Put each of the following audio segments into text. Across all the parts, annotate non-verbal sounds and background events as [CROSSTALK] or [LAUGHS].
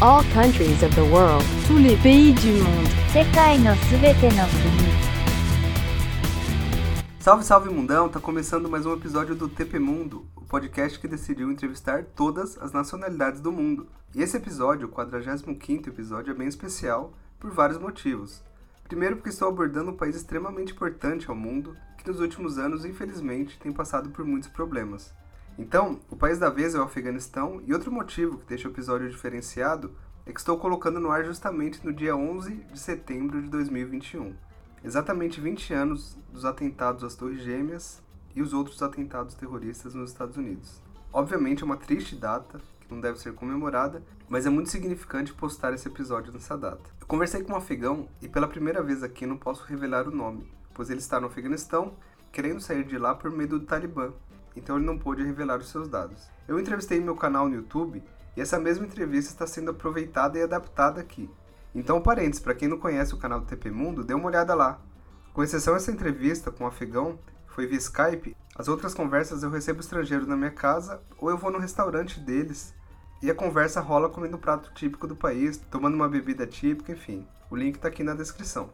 all countries of the world. tous les pays du monde, 世界のすべての国 Salve, salve mundão! Tá começando mais um episódio do TP Mundo, o podcast que decidiu entrevistar todas as nacionalidades do mundo. E esse episódio, o 45º episódio, é bem especial por vários motivos. Primeiro porque estou abordando um país extremamente importante ao mundo, que nos últimos anos, infelizmente, tem passado por muitos problemas. Então, o país da vez é o Afeganistão, e outro motivo que deixa o episódio diferenciado é que estou colocando no ar justamente no dia 11 de setembro de 2021. Exatamente 20 anos dos atentados às Torres Gêmeas e os outros atentados terroristas nos Estados Unidos. Obviamente é uma triste data, que não deve ser comemorada, mas é muito significante postar esse episódio nessa data. Eu conversei com um afegão e pela primeira vez aqui não posso revelar o nome, pois ele está no Afeganistão, querendo sair de lá por medo do Talibã, então ele não pôde revelar os seus dados. Eu entrevistei meu canal no YouTube e essa mesma entrevista está sendo aproveitada e adaptada aqui. Então, parênteses, para quem não conhece o canal do TP Mundo, dê uma olhada lá. Com exceção dessa entrevista com o afegão, que foi via Skype, as outras conversas eu recebo estrangeiro na minha casa ou eu vou no restaurante deles e a conversa rola comendo um prato típico do país, tomando uma bebida típica, enfim. O link está aqui na descrição.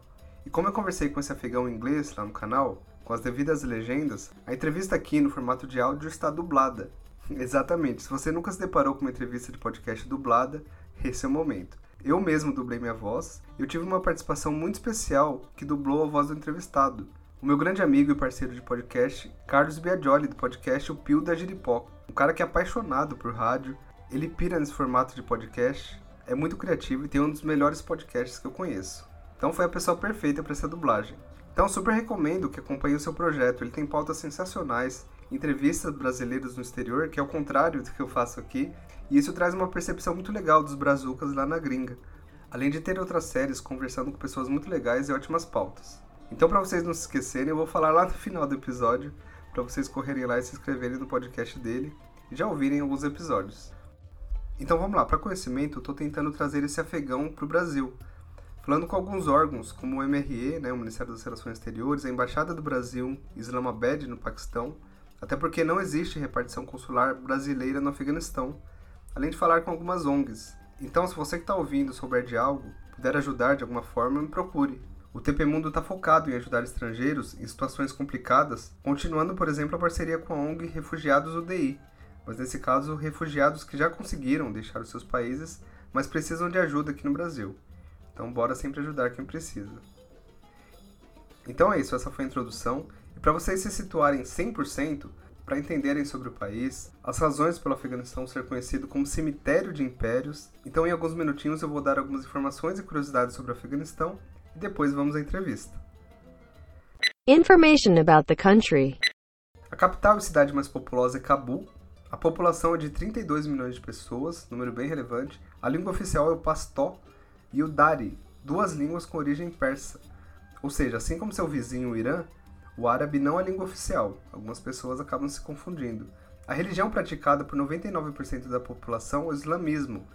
E como eu conversei com esse afegão em inglês lá no canal, com as devidas legendas, a entrevista aqui no formato de áudio está dublada. [LAUGHS] Exatamente, se você nunca se deparou com uma entrevista de podcast dublada, esse é o momento. Eu mesmo dublei minha voz e eu tive uma participação muito especial que dublou a voz do entrevistado. O meu grande amigo e parceiro de podcast, Carlos Biagioli, do podcast O Pio da Jiripoca. Um cara que é apaixonado por rádio, ele pira nesse formato de podcast, é muito criativo e tem um dos melhores podcasts que eu conheço. Então foi a pessoa perfeita para essa dublagem. Então super recomendo que acompanhe o seu projeto, ele tem pautas sensacionais, entrevistas brasileiros no exterior, que é o contrário do que eu faço aqui, e isso traz uma percepção muito legal dos brazucas lá na gringa. Além de ter outras séries conversando com pessoas muito legais e ótimas pautas. Então para vocês não se esquecerem, eu vou falar lá no final do episódio, para vocês correrem lá e se inscreverem no podcast dele e já ouvirem alguns episódios. Então vamos lá, para conhecimento, eu estou tentando trazer esse afegão para o Brasil, falando com alguns órgãos, como o MRE, né, o Ministério das Relações Exteriores, a Embaixada do Brasil Islamabad, no Paquistão, até porque não existe repartição consular brasileira no Afeganistão, além de falar com algumas ONGs. Então, se você que está ouvindo souber de algo, puder ajudar de alguma forma, me procure. O TP Mundo está focado em ajudar estrangeiros em situações complicadas, continuando, por exemplo, a parceria com a ONG Refugiados UDI, mas nesse caso, refugiados que já conseguiram deixar os seus países, mas precisam de ajuda aqui no Brasil. Então, bora sempre ajudar quem precisa. Então é isso, essa foi a introdução. E para vocês se situarem 100%, para entenderem sobre o país, as razões pelo Afeganistão ser conhecido como cemitério de impérios, então em alguns minutinhos eu vou dar algumas informações e curiosidades sobre o Afeganistão e depois vamos à entrevista. Information about the country. A capital e cidade mais populosa é Cabul. A população é de 32 milhões de pessoas, número bem relevante. A língua oficial é o pastó e o dari, duas línguas com origem persa. Ou seja, assim como seu vizinho o Irã, o árabe não é língua oficial. Algumas pessoas acabam se confundindo. A religião praticada por 99% da população é o islamismo.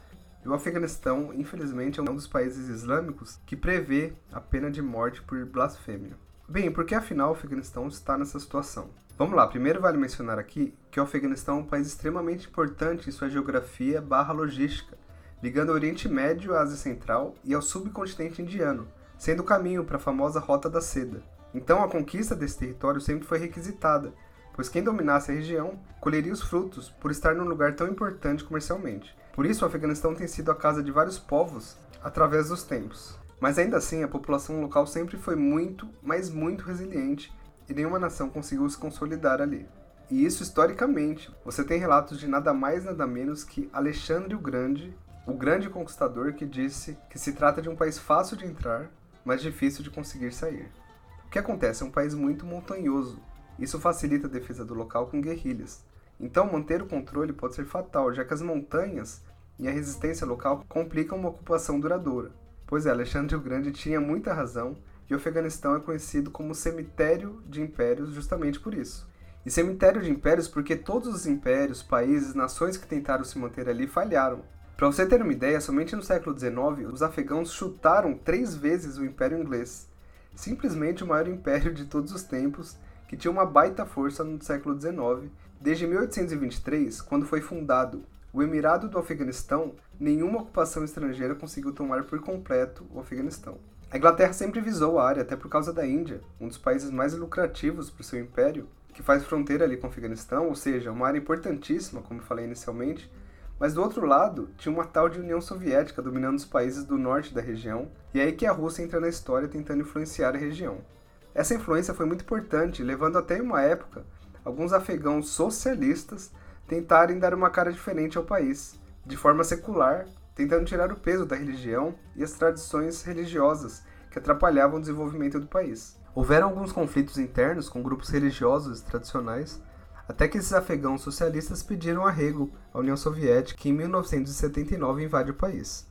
E o Afeganistão, infelizmente, é um dos países islâmicos que prevê a pena de morte por blasfêmia. Bem, por que afinal o Afeganistão está nessa situação? Vamos lá, primeiro vale mencionar aqui que o Afeganistão é um país extremamente importante em sua geografia barra logística, ligando o Oriente Médio à Ásia Central e ao subcontinente indiano, sendo o caminho para a famosa Rota da Seda. Então a conquista desse território sempre foi requisitada, pois quem dominasse a região colheria os frutos por estar num lugar tão importante comercialmente. Por isso o Afeganistão tem sido a casa de vários povos através dos tempos. Mas ainda assim, a população local sempre foi muito, mas muito resiliente e nenhuma nação conseguiu se consolidar ali. E isso historicamente. Você tem relatos de nada mais nada menos que Alexandre o Grande, o grande conquistador que disse que se trata de um país fácil de entrar, mas difícil de conseguir sair. O que acontece é um país muito montanhoso. Isso facilita a defesa do local com guerrilhas. Então, manter o controle pode ser fatal, já que as montanhas e a resistência local complicam uma ocupação duradoura. Pois é, Alexandre o Grande tinha muita razão e o Afeganistão é conhecido como cemitério de impérios justamente por isso. E cemitério de impérios porque todos os impérios, países, nações que tentaram se manter ali falharam. Para você ter uma ideia, somente no século XIX os afegãos chutaram três vezes o Império Inglês, simplesmente o maior império de todos os tempos, que tinha uma baita força no século XIX, desde 1823, quando foi fundado o Emirado do Afeganistão, nenhuma ocupação estrangeira conseguiu tomar por completo o Afeganistão. A Inglaterra sempre visou a área, até por causa da Índia, um dos países mais lucrativos para o seu império, que faz fronteira ali com o Afeganistão, ou seja, uma área importantíssima, como falei inicialmente, mas do outro lado, tinha uma tal de União Soviética dominando os países do norte da região, e é aí que a Rússia entra na história tentando influenciar a região. Essa influência foi muito importante, levando até uma época alguns afegãos socialistas tentarem dar uma cara diferente ao país, de forma secular, tentando tirar o peso da religião e as tradições religiosas que atrapalhavam o desenvolvimento do país. Houveram alguns conflitos internos com grupos religiosos tradicionais, até que esses afegãos socialistas pediram arrego à União Soviética, que em 1979 invade o país.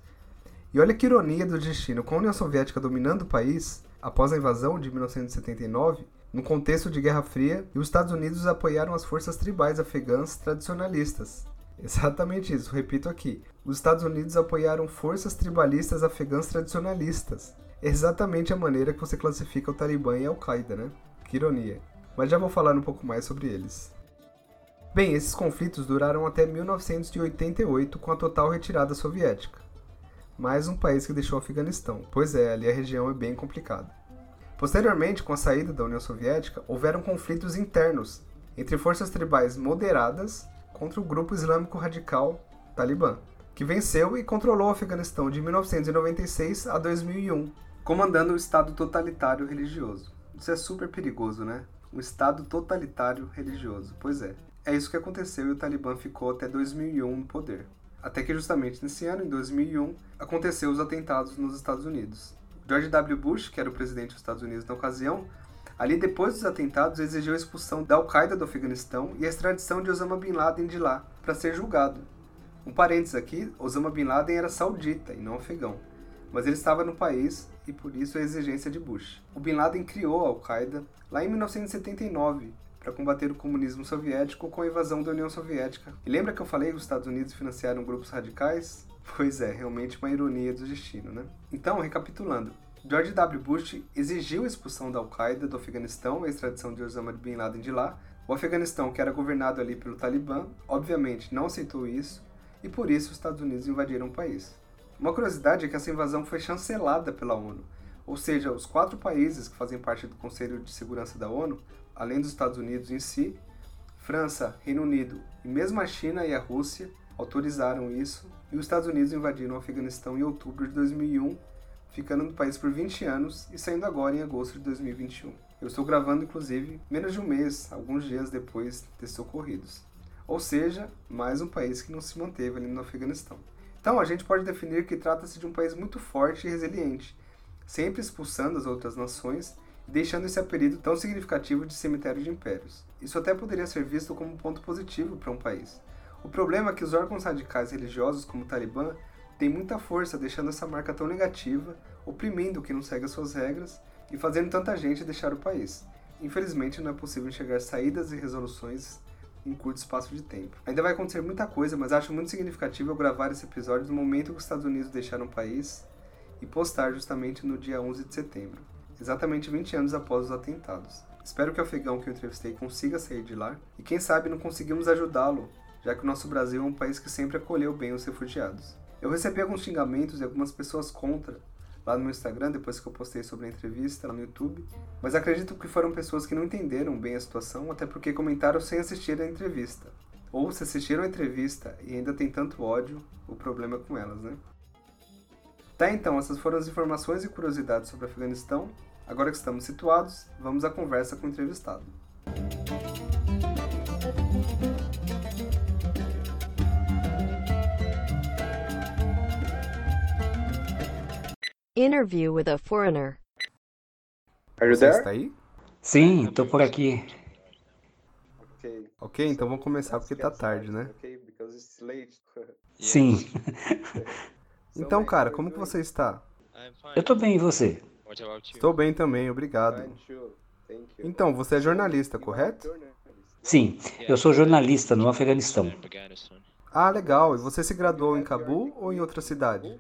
E olha que ironia do destino, com a União Soviética dominando o país, após a invasão de 1979, no contexto de Guerra Fria, os Estados Unidos apoiaram as forças tribais afegãs tradicionalistas. [LAUGHS] Exatamente isso, repito aqui. Os Estados Unidos apoiaram forças tribalistas afegãs tradicionalistas. Exatamente a maneira que você classifica o Talibã e a Al-Qaeda, né? Que ironia. Mas já vou falar um pouco mais sobre eles. Bem, esses conflitos duraram até 1988 com a total retirada soviética. Mais um país que deixou o Afeganistão, pois é, ali a região é bem complicada. Posteriormente, com a saída da União Soviética, houveram conflitos internos entre forças tribais moderadas contra o grupo islâmico radical Talibã, que venceu e controlou o Afeganistão de 1996 a 2001, comandando o Estado totalitário religioso. Isso é super perigoso, né? Um Estado totalitário religioso. Pois é. É isso que aconteceu e o Talibã ficou até 2001 no poder. Até que justamente nesse ano, em 2001, aconteceu os atentados nos Estados Unidos. George W. Bush, que era o presidente dos Estados Unidos na ocasião, ali depois dos atentados exigiu a expulsão da Al-Qaeda do Afeganistão e a extradição de Osama Bin Laden de lá para ser julgado. Um parênteses aqui, Osama Bin Laden era saudita e não afegão, mas ele estava no país e por isso a exigência de Bush. O Bin Laden criou a Al-Qaeda lá em 1979 para combater o comunismo soviético com a invasão da União Soviética. E lembra que eu falei que os Estados Unidos financiaram grupos radicais? [LAUGHS] Pois é, realmente uma ironia do destino, né? Então, recapitulando, George W. Bush exigiu a expulsão da Al-Qaeda do Afeganistão e a extradição de Osama Bin Laden de lá. O Afeganistão, que era governado ali pelo Talibã, obviamente não aceitou isso e por isso os Estados Unidos invadiram o país. Uma curiosidade é que essa invasão foi chancelada pela ONU, ou seja, os quatro países que fazem parte do Conselho de Segurança da ONU além dos Estados Unidos em si, França, Reino Unido e mesmo a China e a Rússia autorizaram isso, e os Estados Unidos invadiram o Afeganistão em outubro de 2001, ficando no país por 20 anos e saindo agora em agosto de 2021. Eu estou gravando, inclusive, menos de um mês, alguns dias depois desses ocorridos. Ou seja, mais um país que não se manteve ali no Afeganistão. Então, a gente pode definir que trata-se de um país muito forte e resiliente, sempre expulsando as outras nações deixando esse apelido tão significativo de cemitério de impérios. Isso até poderia ser visto como um ponto positivo para um país. O problema é que os órgãos radicais religiosos, como o Talibã, têm muita força, deixando essa marca tão negativa, oprimindo quem não segue as suas regras e fazendo tanta gente deixar o país. Infelizmente, não é possível enxergar saídas e resoluções em curto espaço de tempo. Ainda vai acontecer muita coisa, mas acho muito significativo eu gravar esse episódio no momento que os Estados Unidos deixaram o país e postar justamente no dia 11 de setembro exatamente 20 anos após os atentados. Espero que o afegão que eu entrevistei consiga sair de lá e quem sabe não conseguimos ajudá-lo, já que o nosso Brasil é um país que sempre acolheu bem os refugiados. Eu recebi alguns xingamentos e algumas pessoas contra lá no meu Instagram depois que eu postei sobre a entrevista lá no YouTube, mas acredito que foram pessoas que não entenderam bem a situação, até porque comentaram sem assistir a entrevista. Ou se assistiram a entrevista e ainda tem tanto ódio, o problema é com elas, né? Tá, então, essas foram as informações e curiosidades sobre o Afeganistão. Agora que estamos situados, vamos à conversa com o entrevistado. Interview with a foreigner. Are you Você there? está aí? Sim, tô por aqui. Ok. Ok, então vamos começar porque tá tarde, né? [LAUGHS] Sim. Então, cara, como que você está? Eu tô bem, e você? Estou bem também, obrigado. Então, você é jornalista, correto? Sim, eu sou jornalista no Afeganistão. Ah, legal. E você se graduou em Cabul ou em outra cidade?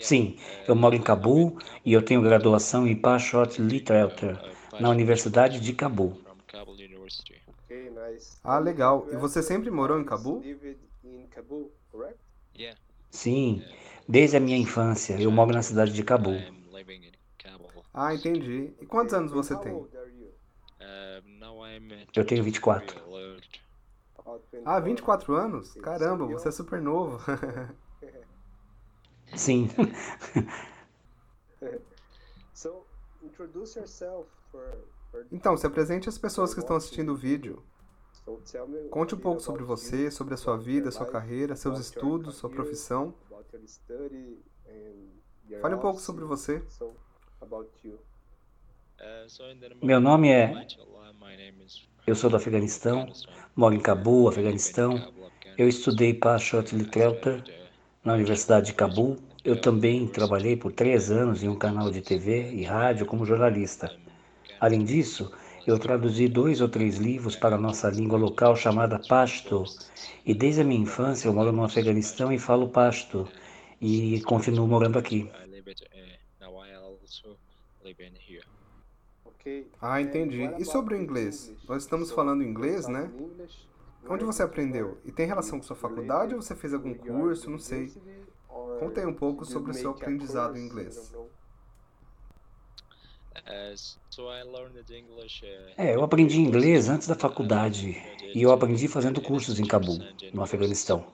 Sim, eu moro em Cabul e eu tenho graduação em Pashot Literature na Universidade de Cabul. Ah, legal. E você sempre morou em Cabul? Sim, desde a minha infância eu moro na cidade de Cabul. In Kabul. Ah, entendi. E quantos anos você tem? I'm Eu tenho 24. old. Ah, 24 anos? Caramba, você é super novo. [LAUGHS] Sim, [LAUGHS] Então, se apresente às pessoas que estão assistindo o vídeo. Conte um pouco sobre você, sobre a sua vida, sua carreira, seus estudos, sua profissão. Fale um pouco sobre você. Uh, the Meu nome é- Mashallah, my name is eu sou do Afeganistão, moro em Cabul, Afeganistão. Eu estudei Pashat Literature na Universidade de Cabul. Eu também trabalhei por três anos em um canal de TV e rádio como jornalista. Além disso, eu traduzi dois ou três livros para a nossa língua local chamada Pashto. E desde a minha infância eu moro no Afeganistão e falo Pashto. E continuo morando aqui. Here. Ah, entendi. E sobre o inglês? Nós estamos falando inglês, né? Onde você aprendeu? E tem relação com sua faculdade ou você fez algum curso? Não sei. Conte aí um pouco sobre o seu aprendizado em inglês. Uh, so I learned English. Uh, É, eu aprendi inglês antes da faculdade e eu aprendi fazendo cursos em Cabul, no Afeganistão.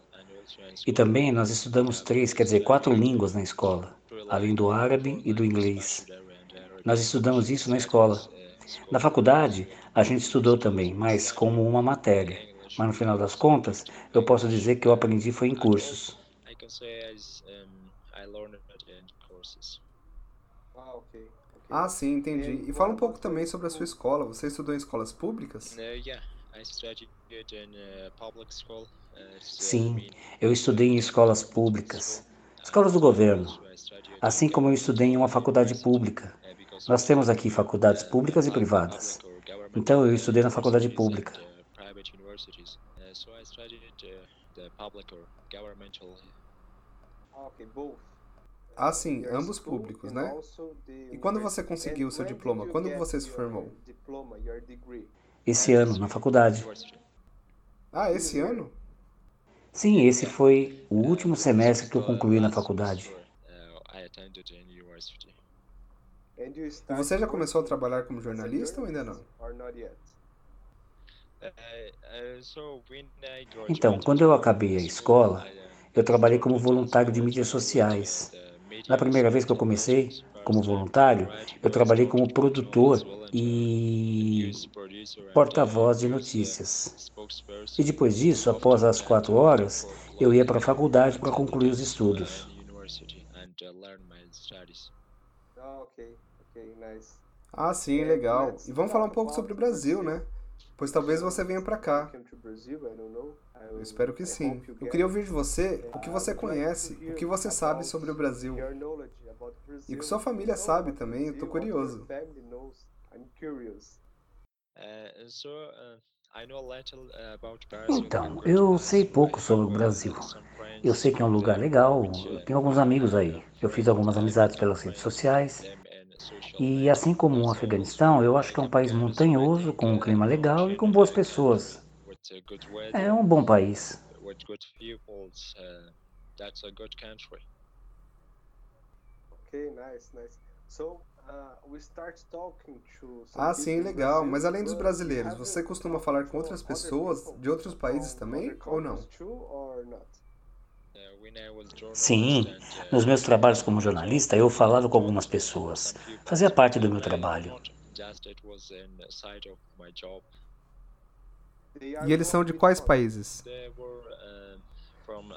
E também nós estudamos três, quer dizer, quatro línguas na escola, além do árabe e do inglês. Nós estudamos isso na escola. Na faculdade, a gente estudou também, mas como uma matéria. Mas no final das contas, eu posso dizer que eu aprendi foi em cursos. I can Ah, sim, entendi. E fala um pouco também sobre a sua escola. Você estudou em escolas públicas? Uh, in uh. Uh, uh, Sim, eu estudei em escolas públicas, escolas do governo, assim como eu estudei em uma faculdade pública. uh, Nós temos aqui faculdades públicas e privadas. Então eu estudei na faculdade universities pública. and, uh, private universities. Uh, so I studied uh, the public or governmental. Ah, sim, ambos públicos, né? E quando você conseguiu o seu diploma? Quando você se formou? Esse ano, na faculdade. Ah, esse ano? Sim, esse foi o último semestre que eu concluí na faculdade. University. E você já começou a trabalhar como jornalista ou ainda não? When I Então, quando eu acabei a escola, eu trabalhei como voluntário de mídias sociais. Na primeira vez que eu comecei como voluntário, eu trabalhei como produtor e porta-voz de notícias. E depois disso, após as quatro horas, eu ia para a faculdade para concluir os estudos. Ah, sim, legal. E vamos falar um pouco sobre o Brasil, né? Pois talvez você venha pra cá. Eu espero que sim. Eu queria ouvir de você o que você conhece, o que você sabe sobre o Brasil. E o que sua família sabe também, eu tô curioso. Então, eu sei pouco sobre o Brasil. Eu sei que é um lugar legal, eu tenho alguns amigos aí. Eu fiz algumas amizades pelas redes sociais. E assim como o Afeganistão, eu acho que é um país montanhoso, com um clima legal e com boas pessoas. É um bom país. Ah, sim, legal. Mas além dos brasileiros, você costuma falar com outras pessoas de outros países também ou não? Sim, nos meus trabalhos como jornalista, eu falava com algumas pessoas. Fazia parte do meu trabalho. E eles são de quais países?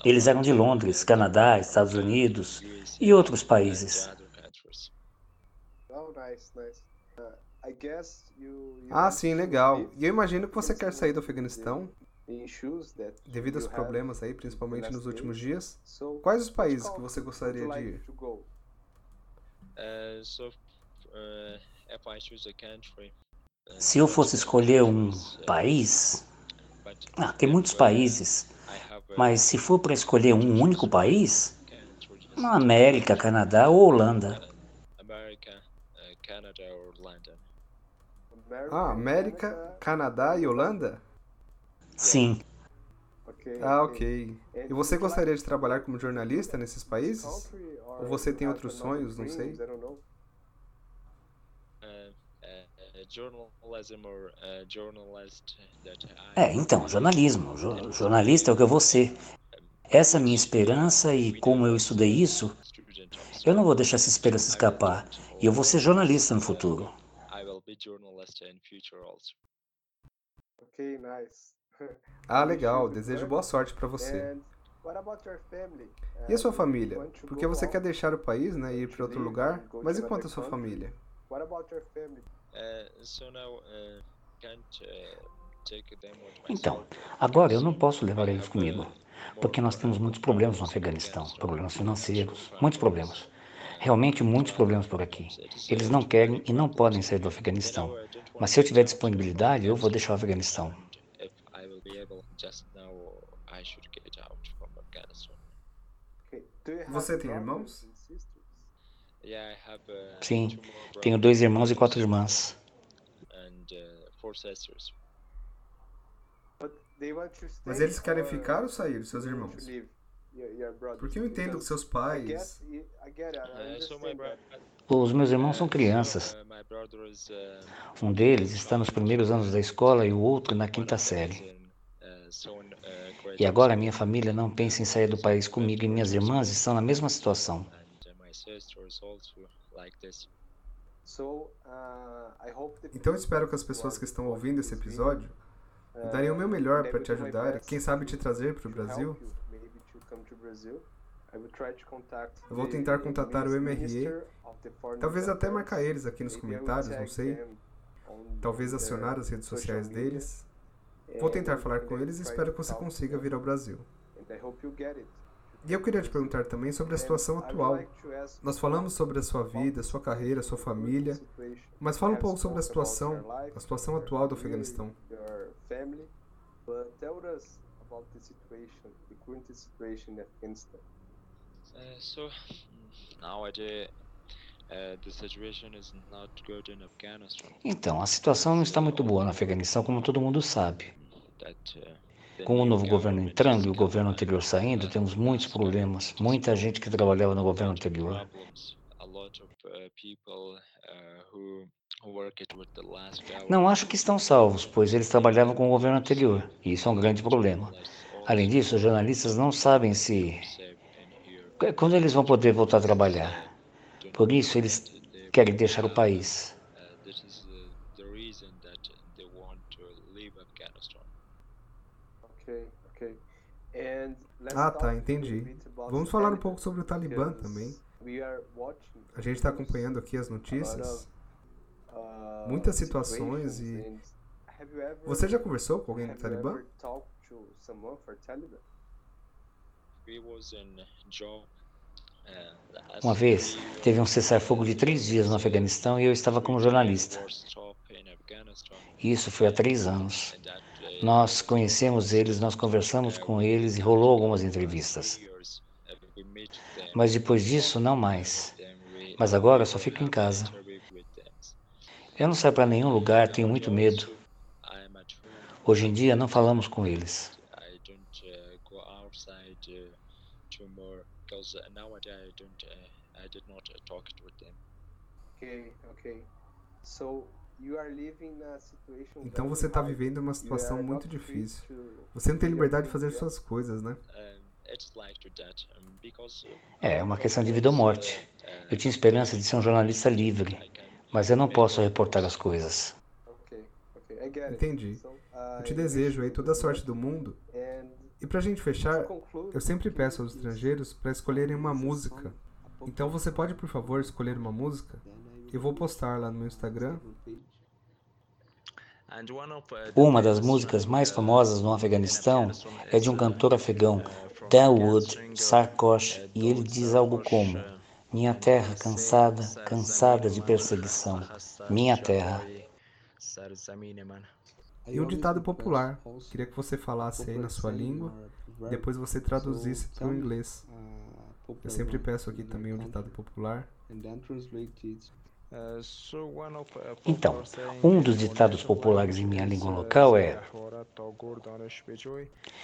Eles eram de Londres, Canadá, Estados Unidos e outros países. Ah, sim, legal. E eu imagino que você quer sair do Afeganistão devido aos problemas aí, principalmente nos últimos dias. Quais os países que você gostaria de ir? Se eu fosse escolher um país, ah, tem muitos países, mas se for para escolher um único país, América, Canadá ou Holanda. Ah, América, Canadá e Holanda? Sim, Ah, ok. E você gostaria de trabalhar como jornalista nesses países? Ou você tem outros sonhos, não sei? Uh, uh, uh, journalism or journalist that I É, então, jornalismo. Jo- jornalista é o que eu vou ser. Essa é a minha esperança e como eu estudei isso, eu não vou deixar essa esperança escapar. E eu vou ser jornalista no futuro. I will Ah, legal. Desejo boa sorte pra você. E a sua família? Porque você quer deixar o país, né, e ir para outro lugar? Mas e quanto a sua família? Myself. Então, agora eu não posso levar eles comigo, porque nós temos muitos problemas no Afeganistão, problemas financeiros, muitos problemas. Realmente muitos problemas por aqui. Eles não querem e não podem sair do Afeganistão. Mas se eu tiver disponibilidade, eu vou deixar o Afeganistão. Just now I should get out from Afghanistan. Você tem irmãos? Yeah, I have uh, Sim, tenho dois irmãos e quatro irmãs. and uh, four sisters. Mas eles querem ficar ou sair, seus irmãos? Porque eu entendo que seus pais. Os meus irmãos são crianças. uh, Um deles está nos primeiros anos da escola e o outro na quinta série. in, uh, so in, uh, grade E agora a minha família não pensa em sair do país comigo e minhas irmãs estão na mesma situação. uh. Então eu espero que as pessoas que estão ouvindo esse episódio darem o meu melhor para te ajudar e quem sabe te trazer para o Brasil. Eu vou tentar contatar o MRE, talvez até marcar eles aqui nos comentários, não sei. Talvez acionar as redes sociais deles. Vou tentar falar com eles e espero que você consiga vir ao Brasil. E eu queria te perguntar também sobre a situação atual. Nós falamos sobre a sua vida, sua carreira, sua família, mas fala um pouco sobre a situação, a situação atual do Afeganistão. Uh, so [LAUGHS] nowadays, uh. Então, a situação não está muito boa no Afeganistão, como todo mundo sabe. Uh, Com o novo governo entrando e o governo anterior saindo, temos muitos problemas. Muita gente que trabalhava no governo anterior. uh, uh, Não acho que estão salvos, pois eles trabalhavam com o governo anterior, e isso é um grande problema. Além disso, os jornalistas não sabem se quando eles vão poder voltar a trabalhar. Por isso, eles querem deixar o país. Ah, tá, entendi. Vamos falar um pouco sobre o Talibã também. A gente está acompanhando aqui as notícias, muitas situações e. Você já conversou com alguém do Talibã? Uh, Uma vez, three teve um cessar-fogo de três dias no Afeganistão e eu estava como jornalista. Afghanistan, Isso foi há três anos. uh, Nós conhecemos eles, nós conversamos com eles e rolou algumas entrevistas. years, uh, we meet them, Mas depois disso, não mais. Mas agora só fico em casa. Eu não saio para nenhum lugar, tenho muito medo. Hoje em dia, não falamos com eles. I don't uh, Então você está vivendo uma situação muito difícil. Você não tem liberdade de fazer suas coisas, né? É, é uma questão de vida ou morte. Eu tinha esperança de ser um jornalista livre, mas eu não posso reportar as coisas. Entendi. Eu te desejo aí toda a sorte do mundo. E pra gente fechar, eu sempre peço aos estrangeiros para escolherem uma música. Então você pode, por favor, escolher uma música? Eu vou postar lá no meu Instagram. Uma das músicas mais famosas no Afeganistão é de um cantor afegão, Dawood Sarkosh, e ele diz algo como: Minha terra cansada, cansada de perseguição. Minha terra. E um ditado popular. Queria que você falasse aí na sua língua, depois você traduzisse para o inglês. Eu sempre peço aqui também um ditado popular. Então, um dos ditados populares em minha língua local é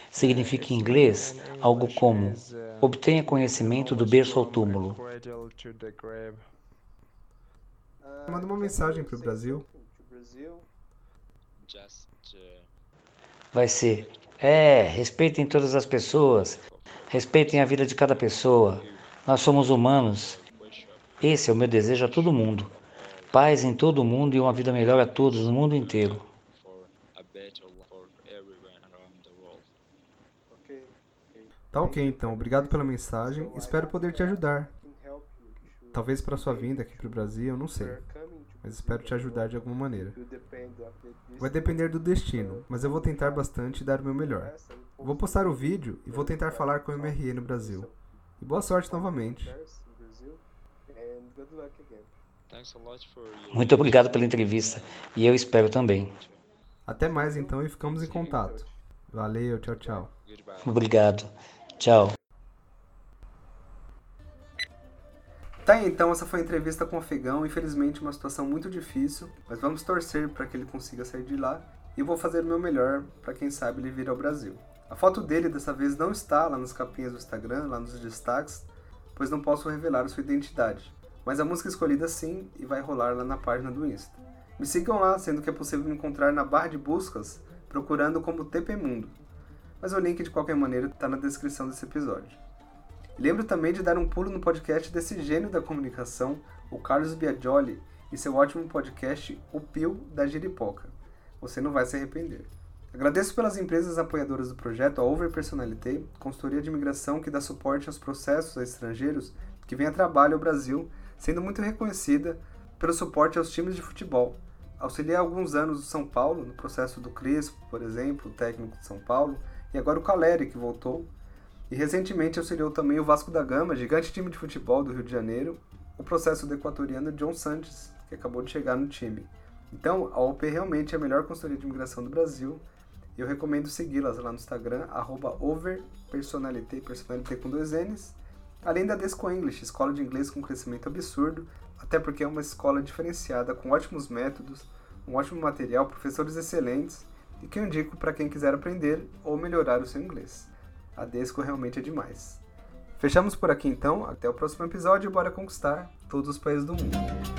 significa em inglês algo como obtenha conhecimento do berço ao túmulo. Manda uma mensagem para o Brasil. Vai ser: é, respeitem todas as pessoas, respeitem a vida de cada pessoa. Nós somos humanos. Esse é o meu desejo a todo mundo. Paz em todo mundo e uma vida melhor a todos no mundo inteiro. Tá ok então, obrigado pela mensagem. Espero poder te ajudar. Talvez para sua vinda aqui para o Brasil, eu não sei. Mas espero te ajudar de alguma maneira. Vai depender do destino, mas eu vou tentar bastante e dar o meu melhor. Vou postar o vídeo e vou tentar falar com o MRE no Brasil. E boa sorte novamente. Muito obrigado pela entrevista e eu espero também. Até mais então e ficamos em contato. Valeu, tchau, tchau. Obrigado. Tchau. Tá, então essa foi a entrevista com o afegão. Infelizmente, uma situação muito difícil, mas vamos torcer para que ele consiga sair de lá e vou fazer o meu melhor para quem sabe ele vir ao Brasil. A foto dele dessa vez não está lá nas capinhas do Instagram, lá nos destaques, pois não posso revelar a sua identidade. Mas a música escolhida sim e vai rolar lá na página do Insta. Me sigam lá, sendo que é possível me encontrar na barra de buscas procurando como TP Mundo. Mas o link de qualquer maneira está na descrição desse episódio. Lembro também de dar um pulo no podcast desse gênio da comunicação, o Carlos Biagioli, e seu ótimo podcast O Pio da Giripoca. Você não vai se arrepender. Agradeço pelas empresas apoiadoras do projeto, a Over Personalité, consultoria de imigração que dá suporte aos processos a estrangeiros que vêm a trabalho ao Brasil sendo muito reconhecida pelo suporte aos times de futebol. Auxiliei há alguns anos o São Paulo, no processo do Crespo, por exemplo, técnico de São Paulo, e agora o Caleri, que voltou. E recentemente auxiliou também o Vasco da Gama, gigante time de futebol do Rio de Janeiro, o processo do equatoriano John Sanches, que acabou de chegar no time. Então, a OP realmente é a melhor consultoria de imigração do Brasil, eu recomendo segui-las lá no Instagram, overpersonalité, personalité com dois N's, Além da Desco English, escola de inglês com crescimento absurdo, até porque é uma escola diferenciada com ótimos métodos, um ótimo material, professores excelentes e que eu indico para quem quiser aprender ou melhorar o seu inglês. A Desco realmente é demais. Fechamos por aqui então, até o próximo episódio e bora conquistar todos os países do mundo.